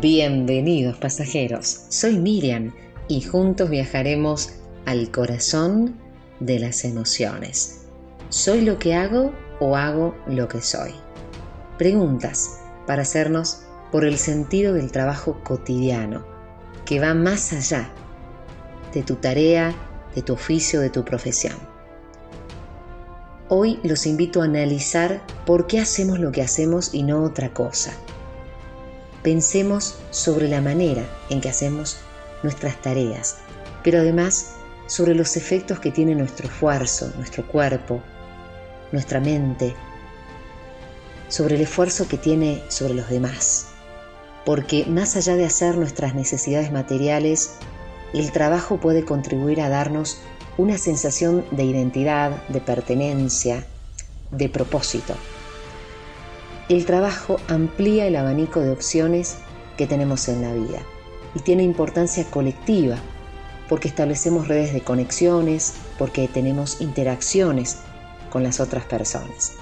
Bienvenidos pasajeros, soy Miriam y juntos viajaremos al corazón de las emociones. ¿Soy lo que hago o hago lo que soy? Preguntas para hacernos por el sentido del trabajo cotidiano, que va más allá de tu tarea, de tu oficio, de tu profesión. Hoy los invito a analizar por qué hacemos lo que hacemos y no otra cosa Pensemos sobre la manera en que hacemos nuestras tareas, pero además sobre los efectos que tiene nuestro esfuerzo, nuestro cuerpo, nuestra mente, sobre el esfuerzo que tiene sobre los demás. Porque más allá de hacer nuestras necesidades materiales, el trabajo puede contribuir a darnos una sensación de identidad, de pertenencia, de propósito. El trabajo amplía el abanico de opciones que tenemos en la vida y tiene importancia colectiva porque establecemos redes de conexiones, porque tenemos interacciones con las otras personas.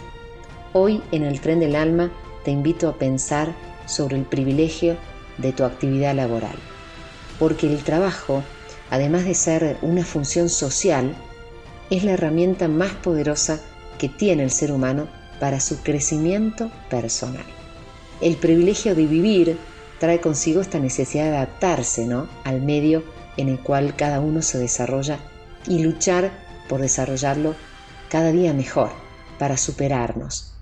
Hoy en el tren del alma te invito a pensar sobre el privilegio de tu actividad laboral, porque el trabajo, además de ser una función social, es la herramienta más poderosa que tiene el ser humano para su crecimiento personal. El privilegio de vivir trae consigo esta necesidad de adaptarse ¿no? al medio en el cual cada uno se desarrolla y luchar por desarrollarlo cada día mejor para superarnos.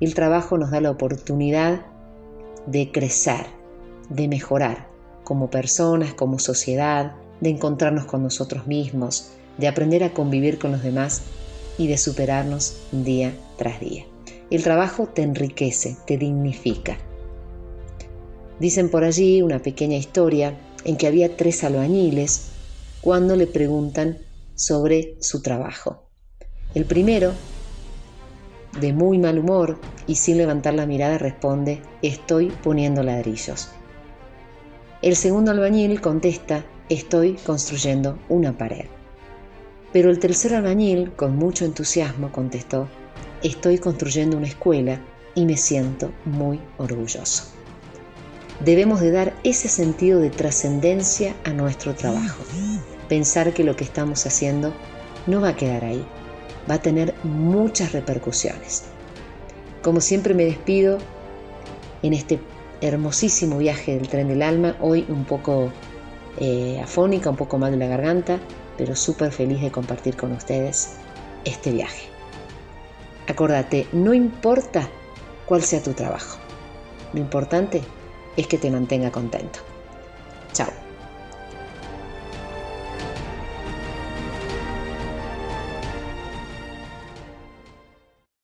El trabajo nos da la oportunidad de crecer, de mejorar como personas, como sociedad, de encontrarnos con nosotros mismos, de aprender a convivir con los demás y de superarnos día tras día. El trabajo te enriquece, te dignifica. Dicen por allí una pequeña historia en que había tres albañiles cuando le preguntan sobre su trabajo. El primero, de muy mal humor y sin levantar la mirada, responde, estoy poniendo ladrillos. El segundo albañil contesta, estoy construyendo una pared. Pero el tercer albañil, con mucho entusiasmo, contestó, estoy construyendo una escuela y me siento muy orgulloso. Debemos de dar ese sentido de trascendencia a nuestro trabajo. Pensar que lo que estamos haciendo no va a quedar ahí, va a tener muchas repercusiones. Como siempre me despido en este hermosísimo viaje del tren del alma, hoy un poco eh, afónica, un poco mal de la garganta, pero súper feliz de compartir con ustedes este viaje. Acordate, no importa cuál sea tu trabajo, lo importante es que te mantenga contento. Chao.